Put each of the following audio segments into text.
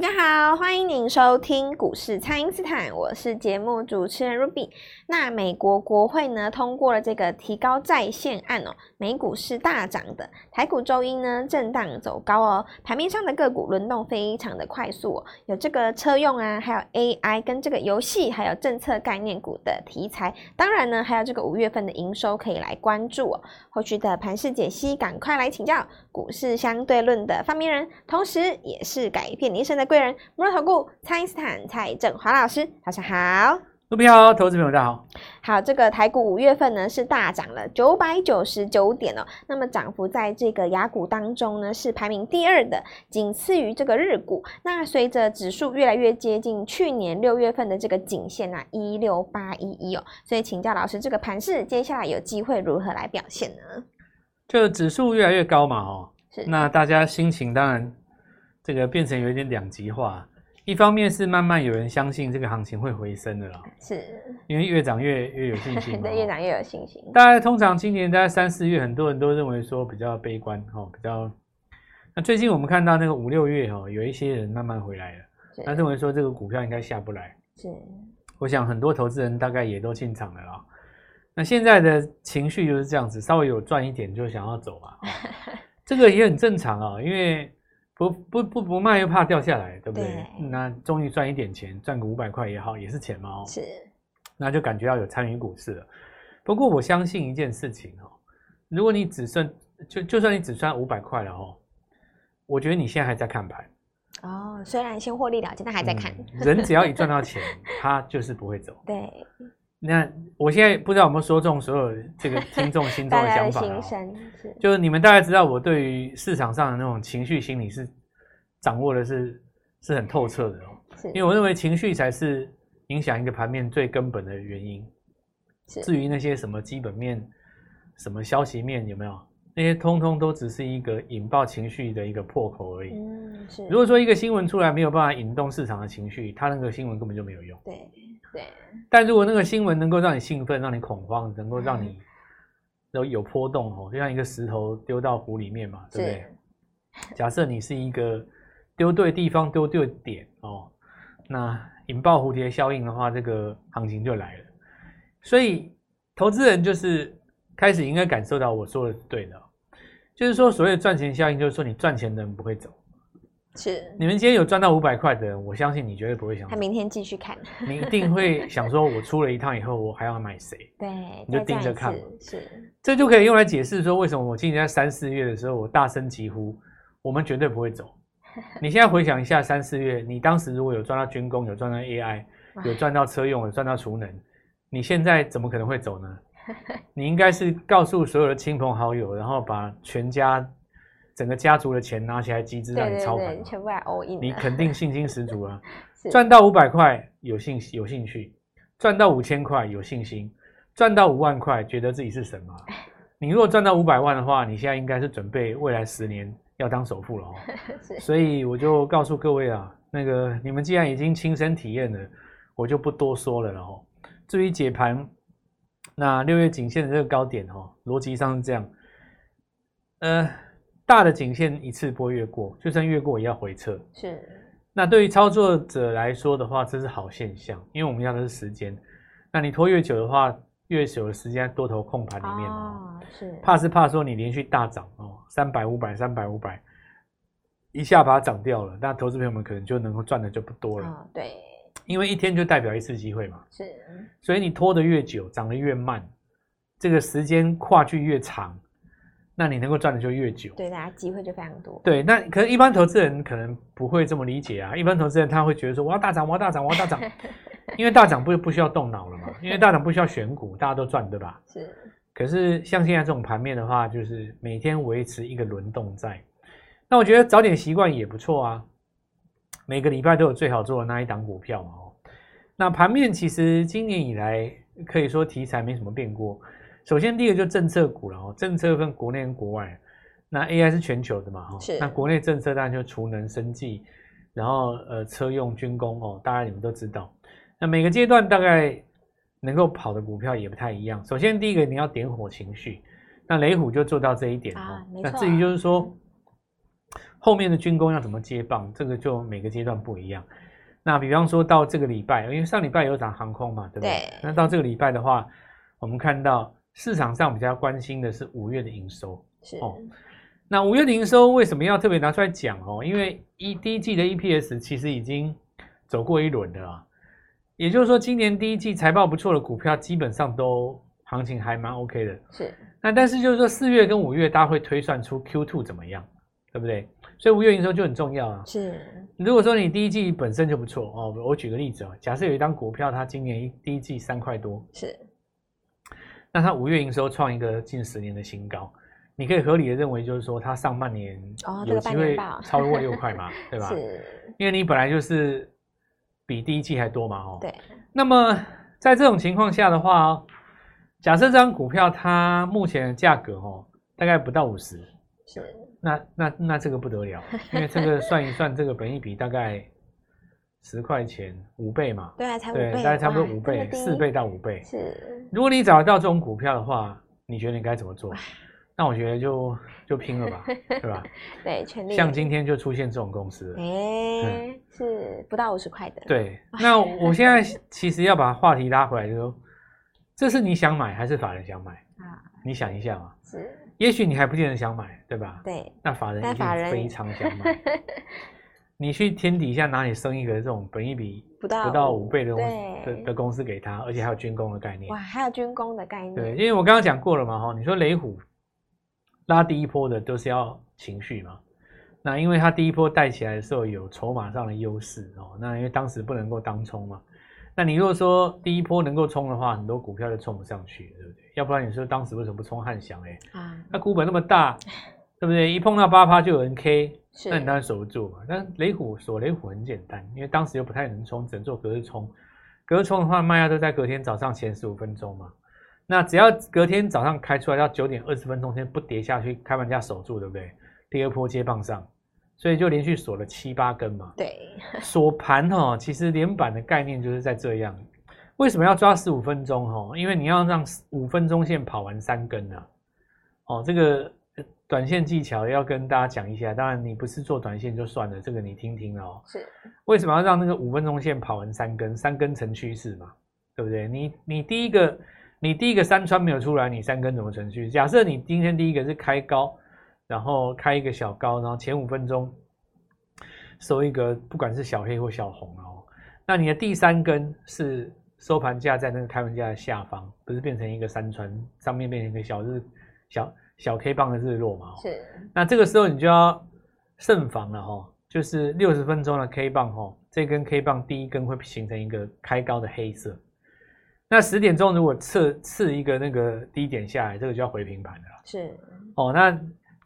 大家好，欢迎您收听股市蔡因斯坦，我是节目主持人 Ruby。那美国国会呢通过了这个提高债限案哦，美股是大涨的，台股周一呢震荡走高哦，盘面上的个股轮动非常的快速哦，有这个车用啊，还有 AI 跟这个游戏，还有政策概念股的题材，当然呢还有这个五月份的营收可以来关注哦。后续的盘势解析，赶快来请教股市相对论的发明人，同时也是改变你一生的贵人，摩尔投顾蔡因斯坦蔡正华老师，早上好，各位好，投资朋友大家好。好，这个台股五月份呢是大涨了九百九十九点哦，那么涨幅在这个雅股当中呢是排名第二的，仅次于这个日股。那随着指数越来越接近去年六月份的这个颈线啊一六八一一哦，所以请教老师，这个盘势接下来有机会如何来表现呢？就指数越来越高嘛，哦，是，那大家心情当然。这个变成有一点两极化，一方面是慢慢有人相信这个行情会回升的了，是因为越涨越越有信心，对，越涨越有信心。大家通常今年大概三四月，很多人都认为说比较悲观哦，比较。那最近我们看到那个五六月哦，有一些人慢慢回来了，他认为说这个股票应该下不来。是，我想很多投资人大概也都进场了啦。那现在的情绪就是这样子，稍微有赚一点就想要走嘛，这个也很正常啊，因为。不不不不卖又怕掉下来，对不对？对，那终于赚一点钱，赚个五百块也好，也是钱嘛哦。是，那就感觉要有参与股市了。不过我相信一件事情哦，如果你只剩就就算你只赚五百块了哦，我觉得你现在还在看盘。哦，虽然先获利了结，但还在看。嗯，人只要一赚到 钱，他就是不会走。对。那我现在不知道有没有说中所有这个听众心中的 想法啊？就是你们大概知道我对于市场上的那种情绪心理是掌握的是是很透彻的哦。因为我认为情绪才是影响一个盘面最根本的原因。至于那些什么基本面、什么消息面有没有？那些通通都只是一个引爆情绪的一个破口而已。嗯，是。如果说一个新闻出来没有办法引动市场的情绪，它那个新闻根本就没有用。对。对，但如果那个新闻能够让你兴奋，让你恐慌，能够让你有有波动哦，就像一个石头丢到湖里面嘛，对不对？假设你是一个丢对地方丢对点哦，那引爆蝴蝶效应的话，这个行情就来了。所以投资人就是开始应该感受到我说的是对的，就是说所谓的赚钱效应，就是说你赚钱的人不会走。是，你们今天有赚到五百块的人，我相信你绝对不会想。他明天继续看，你一定会想说，我出了一趟以后，我还要买谁？对，你就盯着看。是，这就可以用来解释说，为什么我今年在三四月的时候，我大声疾呼，我们绝对不会走。你现在回想一下，三四月，你当时如果有赚到军工，有赚到 AI，有赚到车用，有赚到储能，你现在怎么可能会走呢？你应该是告诉所有的亲朋好友，然后把全家。整个家族的钱拿起来集资让你操盘，全部来 all in，你肯定信心十足啊！赚到五百块有兴有兴趣，赚到五千块有信心，赚到五万块觉得自己是什么？你如果赚到五百万的话，你现在应该是准备未来十年要当首富了哦。所以我就告诉各位啊，那个你们既然已经亲身体验了，我就不多说了哦。至于解盘，那六月颈线的这个高点哦，逻辑上是这样，呃。大的颈线一次不会越过，就算越过也要回撤。是，那对于操作者来说的话，这是好现象，因为我们要的是时间。那你拖越久的话，越久的时间多头控盘里面哦，是怕是怕说你连续大涨哦，三百五百三百五百，一下把它涨掉了，那投资朋友们可能就能够赚的就不多了。哦，对，因为一天就代表一次机会嘛。是，所以你拖得越久，涨得越慢，这个时间跨距越长。那你能够赚的就越久，对，大家机会就非常多。对，那可是一般投资人可能不会这么理解啊。一般投资人他会觉得说，我要大涨，我要大涨，我要大涨，因为大涨不不需要动脑了嘛，因为大涨不需要选股，大家都赚，对吧？是。可是像现在这种盘面的话，就是每天维持一个轮动在。那我觉得早点习惯也不错啊。每个礼拜都有最好做的那一档股票嘛。哦，那盘面其实今年以来可以说题材没什么变过。首先，第一个就政策股了哦，政策分国内跟国外。那 AI 是全球的嘛？是。那国内政策当然就储能、生技，然后呃车用、军工哦，大家你们都知道。那每个阶段大概能够跑的股票也不太一样。首先，第一个你要点火情绪，那雷虎就做到这一点哦。那至于就是说后面的军工要怎么接棒，这个就每个阶段不一样。那比方说到这个礼拜，因为上礼拜有涨航空嘛，对不对？对。那到这个礼拜的话，我们看到市场上比较关心的是五月的营收。是。哦。那五月的营收为什么要特别拿出来讲哦？因为一第一季的 EPS 其实已经走过一轮的啊。也就是说，今年第一季财报不错的股票，基本上都行情还蛮 OK 的。是。那但是就是说，四月跟五月，大家会推算出 Q2 怎么样，对不对？所以五月营收就很重要啊。是。如果说你第一季本身就不错哦，我举个例子哦，假设有一张股票，它今年一第一季三块多，是。那它五月营收创一个近十年的新高，你可以合理的认为，就是说它上半年有机会 超过六块嘛，哦这个、对吧？是。因为你本来就是。比第一季还多嘛？哦，对。那么在这种情况下的话，假设这张股票它目前的价格哦，大概不到五十，是。那那那这个不得了，因为这个 算一算，这个本益比大概十块钱五倍嘛。对啊，才五倍，大概差不多五倍，四倍到五倍。是。如果你找得到这种股票的话，你觉得你该怎么做？那我觉得就就拼了吧，对吧？对，全力。像今天就出现这种公司，哎、欸嗯，是不到五十块的。对，那我现在 其实要把话题拉回来，就说这是你想买还是法人想买啊？你想一下嘛。是。也许你还不见得想买，对吧？对。那法人一定非常想买。你去天底下哪里生一个这种本一比不到不到五倍的的的公司给他，而且还有军工的概念。哇，还有军工的概念。对，因为我刚刚讲过了嘛，哈，你说雷虎。拉第一波的都是要情绪嘛，那因为它第一波带起来的时候有筹码上的优势哦，那因为当时不能够当冲嘛，那你如果说第一波能够冲的话，很多股票就冲不上去，对不对？要不然你说当时为什么不冲汉翔？哎，啊，那股本那么大，对不对？一碰到八趴就有人 K，那你当然守不住嘛。但雷虎锁雷虎很简单，因为当时又不太能冲，只能做隔日冲，隔日冲的话卖压都在隔天早上前十五分钟嘛。那只要隔天早上开出来，到九点二十分钟先不跌下去，开盘价守住，对不对？第二波接棒上，所以就连续锁了七八根嘛。对，锁盘哈，其实连板的概念就是在这样。为什么要抓十五分钟哈？因为你要让五分钟线跑完三根呢。哦，这个短线技巧要跟大家讲一下。当然，你不是做短线就算了，这个你听听哦。是。为什么要让那个五分钟线跑完三根？三根成趋势嘛，对不对？你你第一个。你第一个三川没有出来，你三根怎么成序？假设你今天第一个是开高，然后开一个小高，然后前五分钟收一个不管是小黑或小红哦，那你的第三根是收盘价在那个开盘价的下方，不是变成一个山川，上面变成一个小日小小 K 棒的日落嘛？是。那这个时候你就要慎防了哈，就是六十分钟的 K 棒哈，这根 K 棒第一根会形成一个开高的黑色。那十点钟如果刺刺一个那个低点下来，这个就要回平盘了。是哦，那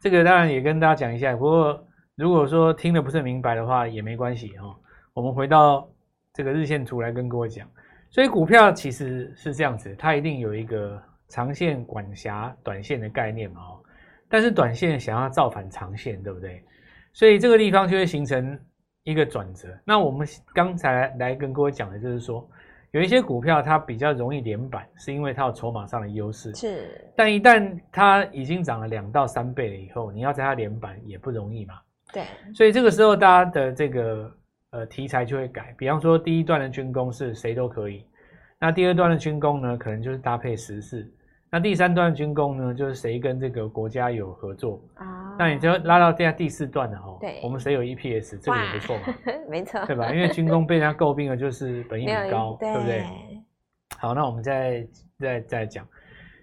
这个当然也跟大家讲一下。不过如果说听得不是明白的话，也没关系哈、哦。我们回到这个日线图来跟各位讲。所以股票其实是这样子，它一定有一个长线管辖短线的概念嘛。哦，但是短线想要造反长线，对不对？所以这个地方就会形成一个转折。那我们刚才来跟各位讲的就是说。有一些股票它比较容易连板，是因为它有筹码上的优势。是，但一旦它已经涨了两到三倍了以后，你要在它连板也不容易嘛。对，所以这个时候大家的这个呃题材就会改。比方说第一段的军工是谁都可以，那第二段的军工呢，可能就是搭配时事。那第三段军工呢，就是谁跟这个国家有合作啊？那你就拉到第第四段了哈。对，我们谁有 EPS，这个也不错嘛，没错，对吧？因为军工被人家诟病的就是本益比高，对，对不对？好，那我们再再再讲，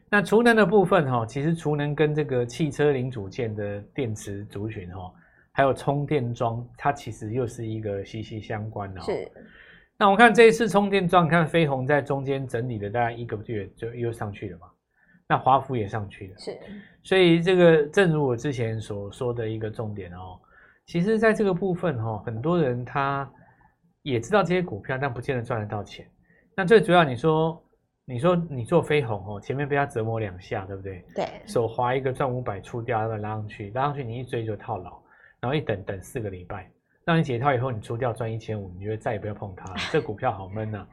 那储能的部分哈，其实储能跟这个汽车零组件的电池族群哈，还有充电桩，它其实又是一个息息相关的。是。那我看这一次充电桩，看飞鸿在中间整理了大概一个月，就又上去了嘛。那华孚也上去了，是，所以这个正如我之前所说的一个重点哦，其实在这个部分哈，很多人他也知道这些股票，但不见得赚得到钱。那最主要你说，你说你做飞鸿哦，前面被他折磨两下，对不对？对，手滑一个赚五百出掉，再拉上去，拉上去你一追就套牢，然后一等等四个礼拜，让你解套以后你出掉赚一千五，你就再也不要碰它了，这股票好闷呐、啊。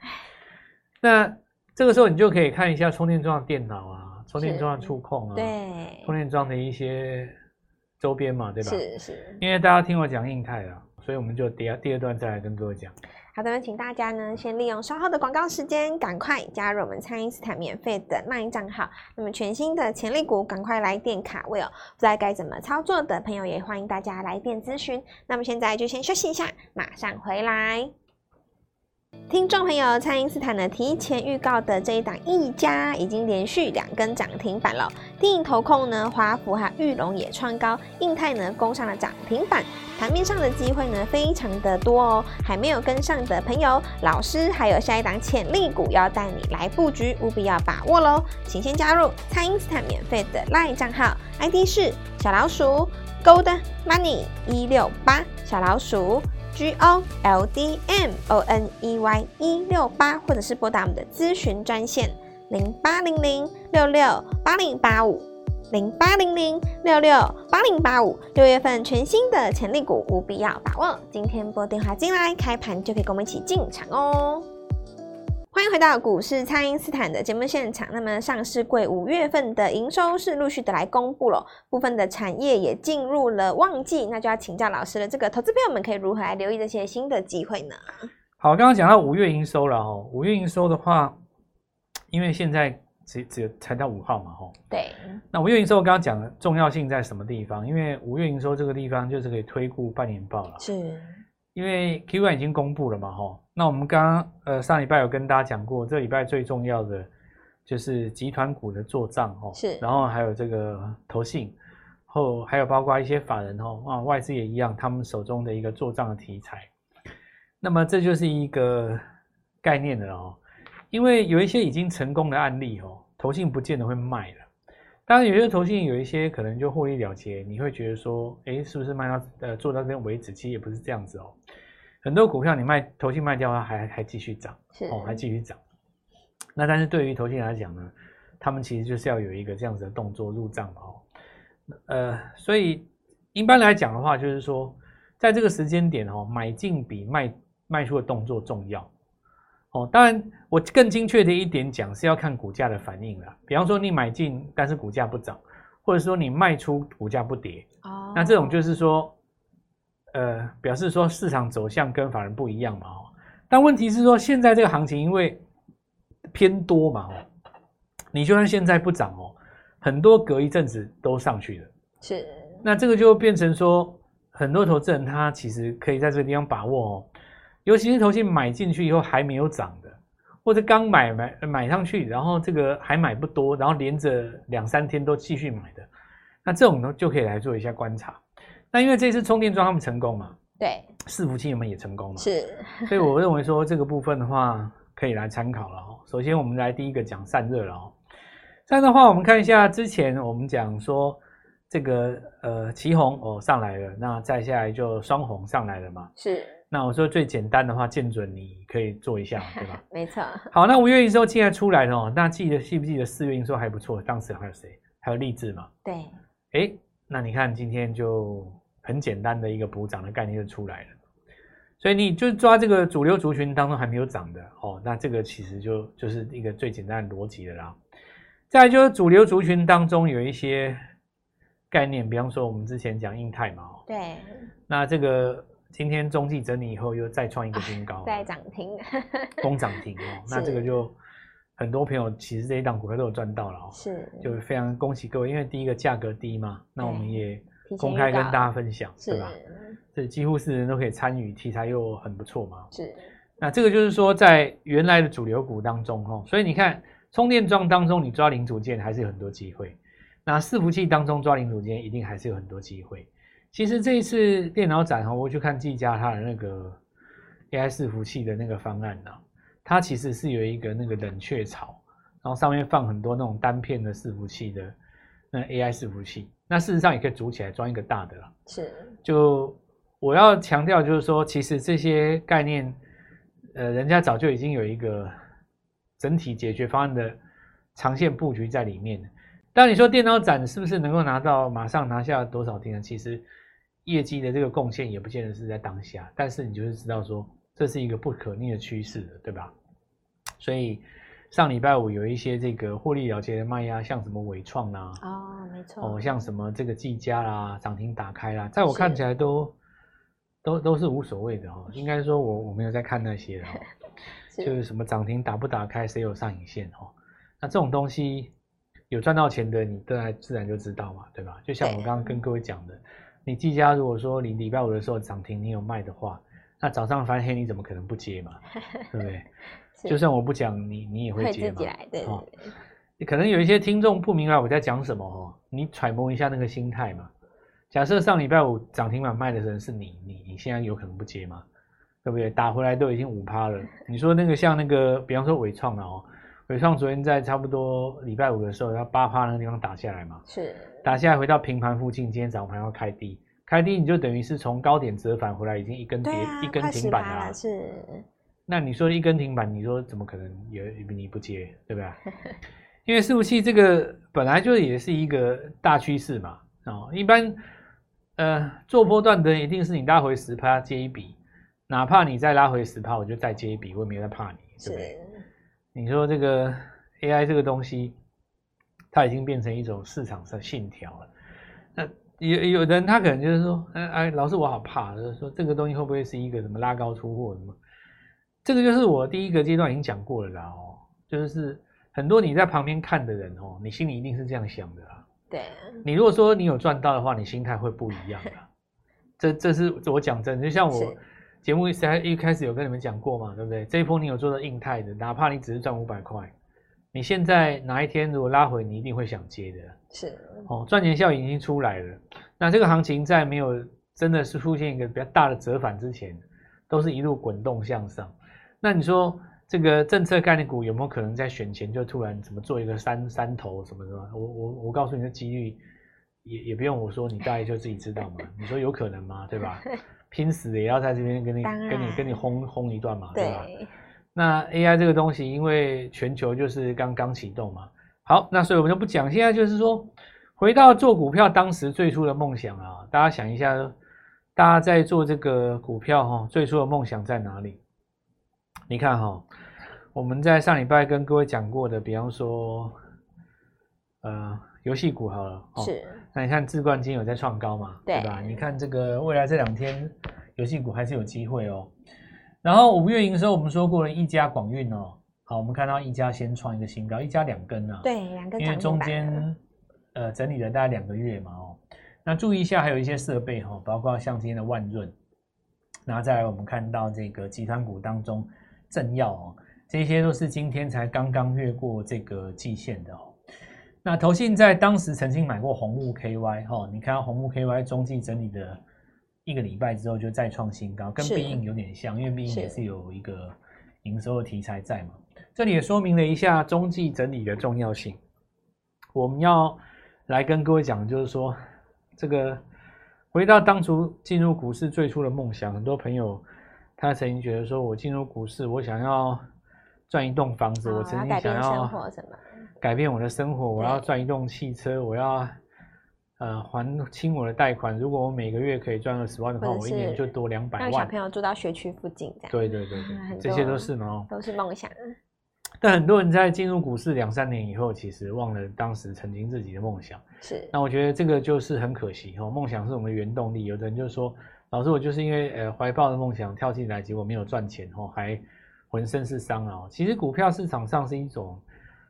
那这个时候你就可以看一下充电桩的电脑啊。充电桩的触控啊，对，充电桩的一些周边嘛，对吧？是是。因为大家听我讲硬态啊，所以我们就第二第二段再来跟各位讲。好的，请大家呢先利用稍后的广告时间，赶快加入我们蔡因斯坦免费的 LINE 账号。那么全新的潜力股，赶快来电卡位哦！不知道该怎么操作的朋友，也欢迎大家来电咨询。那么现在就先休息一下，马上回来。听众朋友，蔡因斯坦呢提前预告的这一档一家已经连续两根涨停板了。低盈投控呢，华孚和玉龙也创高，印泰呢攻上了涨停板。盘面上的机会呢非常的多哦，还没有跟上的朋友，老师还有下一档潜力股要带你来布局，务必要把握喽！请先加入蔡因斯坦免费的 LINE 账号，ID 是小老鼠 Gold Money 一六八小老鼠。G O L D M O N E Y 一六八，或者是拨打我们的咨询专线零八零零六六八零八五零八零零六六八零八五。六月份全新的潜力股，务必要把握。今天拨电话进来，开盘就可以跟我们一起进场哦。欢迎回到股市，蔡因斯坦的节目现场。那么，上市柜五月份的营收是陆续的来公布了，部分的产业也进入了旺季，那就要请教老师了。这个投资朋友们可以如何来留意这些新的机会呢？好，刚刚讲到五月营收了哦。五月营收的话，因为现在只只才到五号嘛，吼。对。那五月营收我刚刚讲的重要性在什么地方？因为五月营收这个地方就是可以推估半年报了。是。因为 Q1 已经公布了嘛，哈。那我们刚刚呃上礼拜有跟大家讲过，这礼拜最重要的就是集团股的做账哦，是，然后还有这个投信，后还有包括一些法人哦，啊外资也一样，他们手中的一个做账的题材。那么这就是一个概念了哦，因为有一些已经成功的案例哦，投信不见得会卖了。当然有些投信有一些可能就获利了结，你会觉得说，哎，是不是卖到呃做到这边为止？其实也不是这样子哦。很多股票你卖投信卖掉它还，还还继续涨，哦，还继续涨。那但是对于投信来讲呢，他们其实就是要有一个这样子的动作入账嘛，哦，呃，所以一般来讲的话，就是说在这个时间点哦，买进比卖卖出的动作重要。哦，当然我更精确的一点讲是要看股价的反应了。比方说你买进，但是股价不涨，或者说你卖出股价不跌，哦，那这种就是说。呃，表示说市场走向跟法人不一样嘛，哦，但问题是说现在这个行情因为偏多嘛，哦，你就算现在不涨哦，很多隔一阵子都上去了，是，那这个就变成说很多投资人他其实可以在这个地方把握哦，尤其是投信买进去以后还没有涨的，或者刚买买买上去，然后这个还买不多，然后连着两三天都继续买的，那这种呢就可以来做一下观察。那因为这次充电桩他们成功嘛，对，伺服器我们也成功嘛，是，所以我认为说这个部分的话可以来参考了哦。首先我们来第一个讲散热了哦，散热的话我们看一下之前我们讲说这个呃奇红哦上来了，那再下来就双红上来了嘛，是。那我说最简单的话，建准你可以做一下，对吧？没错。好，那五月营收现在出来了哦，那记得记不记得四月营收还不错，当时还有谁？还有力智嘛？对。哎，那你看今天就。很简单的一个补涨的概念就出来了，所以你就抓这个主流族群当中还没有涨的哦，那这个其实就就是一个最简单的逻辑的啦。再来就是主流族群当中有一些概念，比方说我们之前讲印泰嘛，对，那这个今天中继整理以后又再创一个新高，啊，再涨停，攻涨停哦，那这个就很多朋友其实这一档股票都有赚到了哦，是，就非常恭喜各位，因为第一个价格低嘛，那我们也。公开跟大家分享，对吧？这几乎是人都可以参与，题材又很不错嘛。是，那这个就是说，在原来的主流股当中，哈，所以你看，充电桩当中你抓零组件还是有很多机会。那伺服器当中抓零组件一定还是有很多机会。其实这一次电脑展哈，我去看技嘉它的那个 AI 伺服器的那个方案呢，它其实是有一个那个冷却槽，然后上面放很多那种单片的伺服器的那 AI 伺服器。那事实上也可以组起来装一个大的了。是，就我要强调，就是说，其实这些概念，呃，人家早就已经有一个整体解决方案的长线布局在里面。但你说电脑展是不是能够拿到马上拿下多少天呢？其实业绩的这个贡献也不见得是在当下，但是你就是知道说，这是一个不可逆的趋势的，对吧？所以上礼拜五有一些这个获利了结的卖压，像什么伟创啦，哦，没错，哦，像什么这个技嘉啦，涨停打开啦，在我看起来都都都是无所谓的哦。应该说我我没有在看那些的哦，就是什么涨停打不打开，谁有上影线哦。那这种东西有赚到钱的，你自然自然就知道嘛，对吧？就像我刚刚跟各位讲的，你技嘉如果说你礼拜五的时候涨停，你有卖的话。那早上翻黑，你怎么可能不接嘛？对不对？就算我不讲，你你也会接嘛？对对对。哦，可能有一些听众不明白我在讲什么哦，你揣摩一下那个心态嘛。假设上礼拜五涨停板卖的人是你，你你现在有可能不接吗？对不对？打回来都已经五趴了。你说那个像那个，比方说伟创了哦，纬创昨天在差不多礼拜五的时候，要八趴那个地方打下来嘛？是。打下来回到平盘附近，今天早盘要开低。开低你就等于是从高点折返回来，已经一根跌、啊、一根停板了，了。是，那你说一根停板，你说怎么可能也你不接，对不对？因为伺服器这个本来就也是一个大趋势嘛。哦，一般呃做波段的一定是你拉回十趴接一笔，哪怕你再拉回十趴，我就再接一笔，我也没有在怕你，对不对？你说这个 AI 这个东西，它已经变成一种市场的信条了，那。有有的人他可能就是说，哎哎，老师我好怕，就是说这个东西会不会是一个什么拉高出货什么？这个就是我第一个阶段已经讲过了啦哦，就是很多你在旁边看的人哦，你心里一定是这样想的啦。对。你如果说你有赚到的话，你心态会不一样的。这这是我讲真的，就像我节目一一开始有跟你们讲过嘛，对不对？这一波你有做到硬态的，哪怕你只是赚五百块。你现在哪一天如果拉回，你一定会想接的。是哦，赚钱效应已经出来了。那这个行情在没有真的是出现一个比较大的折返之前，都是一路滚动向上。那你说这个政策概念股有没有可能在选前就突然怎么做一个三三头什么什么？我我我告诉你的几率也也不用我说，你大概就自己知道嘛。你说有可能吗？对吧？拼死也要在这边跟你跟你跟你轰轰一段嘛，对吧？那 AI 这个东西，因为全球就是刚刚启动嘛，好，那所以我们就不讲。现在就是说，回到做股票当时最初的梦想啊，大家想一下，大家在做这个股票哈，最初的梦想在哪里？你看哈，我们在上礼拜跟各位讲过的，比方说，呃，游戏股好了，是。那你看智冠今天有在创高嘛，对，对吧？你看这个未来这两天，游戏股还是有机会哦。然后五月营收，我们说过了，一家广运哦，好，我们看到一家先创一个新高，一家两根啊，对，两根，因为中间呃整理了大概两个月嘛哦，那注意一下，还有一些设备哈，包括像今天的万润，然后再来我们看到这个集团股当中正耀哦，这些都是今天才刚刚越过这个季线的哦，那投信在当时曾经买过红木 KY 哈，你看到红木 KY 中继整理的。一个礼拜之后就再创新高，跟必应有点像，因为必应也是有一个营收的题材在嘛。这里也说明了一下中继整理的重要性。我们要来跟各位讲，就是说这个回到当初进入股市最初的梦想，很多朋友他曾经觉得说，我进入股市，我想要赚一栋房子，哦、我曾经想要改变我的生活，我要赚一栋汽车，我要。呃，还清我的贷款。如果我每个月可以赚二十万的话，我一年就多两百万。让小朋友住到学区附近，这样。对对对对，嗯、这些都是嘛，都是梦想。但很多人在进入股市两三年以后，其实忘了当时曾经自己的梦想。是。那我觉得这个就是很可惜哦。梦想是我们的原动力。有的人就说，老师，我就是因为呃怀抱的梦想跳进来，结果没有赚钱哦，还浑身是伤啊。其实股票市场上是一种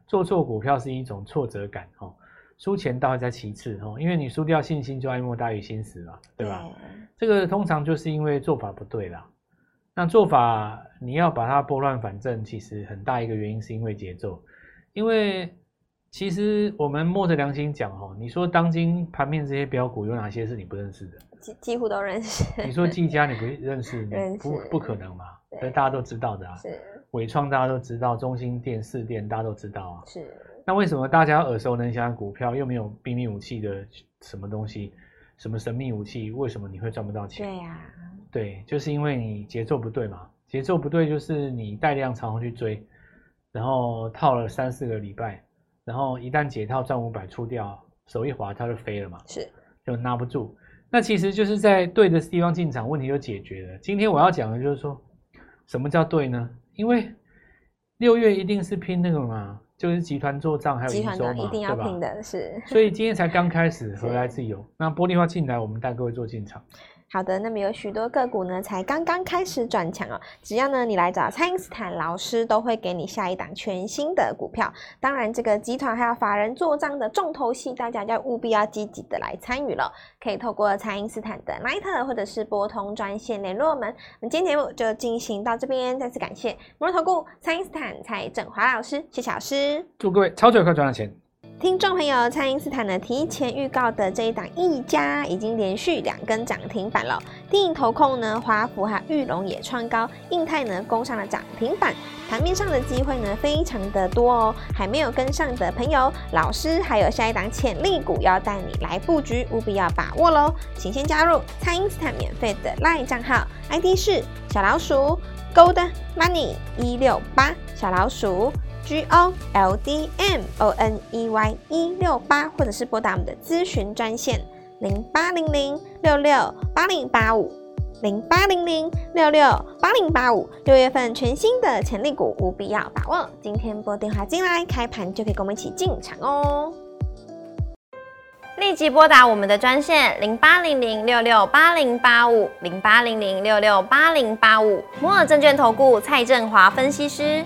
做错股票是一种挫折感哦。输钱倒还在其次哦，因为你输掉信心就哀莫大于心死嘛，对吧？对。这个通常就是因为做法不对啦。那做法你要把它拨乱反正，其实很大一个原因是因为节奏。因为其实我们摸着良心讲哦，你说当今盘面这些标股有哪些是你不认识的？几几乎都认识。你说技嘉你不认识，你不不可能嘛？这大家都知道的啊。是。伟创大家都知道，中兴电、四电大家都知道啊。是。那为什么大家耳熟能详的股票又没有秘密武器的什么东西，什么神秘武器？为什么你会赚不到钱？对呀、啊，对，就是因为你节奏不对嘛。节奏不对，就是你带量长虹去追，然后套了三四个礼拜，然后一旦解套赚五百出掉，手一滑它就飞了嘛，是就拿不住。那其实就是在对的地方进场，问题就解决了。今天我要讲的就是说，什么叫对呢？因为六月一定是拼那个嘛，就是集团做账还有营收嘛，一定要拼的是。所以今天才刚开始，何来自由？那玻璃化进来，我们带各位做进场。好的，那么有许多个股呢，才刚刚开始转强哦。只要呢你来找蔡因斯坦老师，都会给你下一档全新的股票。当然，这个集团还有法人做账的重头戏，大家要务必要积极的来参与了。可以透过蔡因斯坦的 Line 或者是拨通专线联络我们。那么今天节目就进行到这边，再次感谢摩尔投顾蔡因斯坦蔡振华老师，谢谢老师，祝各位操作快赚到钱。听众朋友，蔡因斯坦呢提前预告的这一档一家已经连续两根涨停板了。低盈投控呢，华孚和玉龙也创高，印泰呢攻上了涨停板。盘面上的机会呢非常的多哦，还没有跟上的朋友，老师还有下一档潜力股要带你来布局，务必要把握喽。请先加入蔡因斯坦免费的 LINE 账号，ID 是小老鼠 Gold Money 一六八小老鼠。G O L D M O N E Y 一六八，或者是拨打我们的咨询专线零八零零六六八零八五零八零零六六八零八五。六月份全新的潜力股，务必要把握。今天拨电话进来，开盘就可以跟我们一起进场哦。立即拨打我们的专线零八零零六六八零八五零八零零六六八零八五。摩尔证券投顾蔡振华分析师。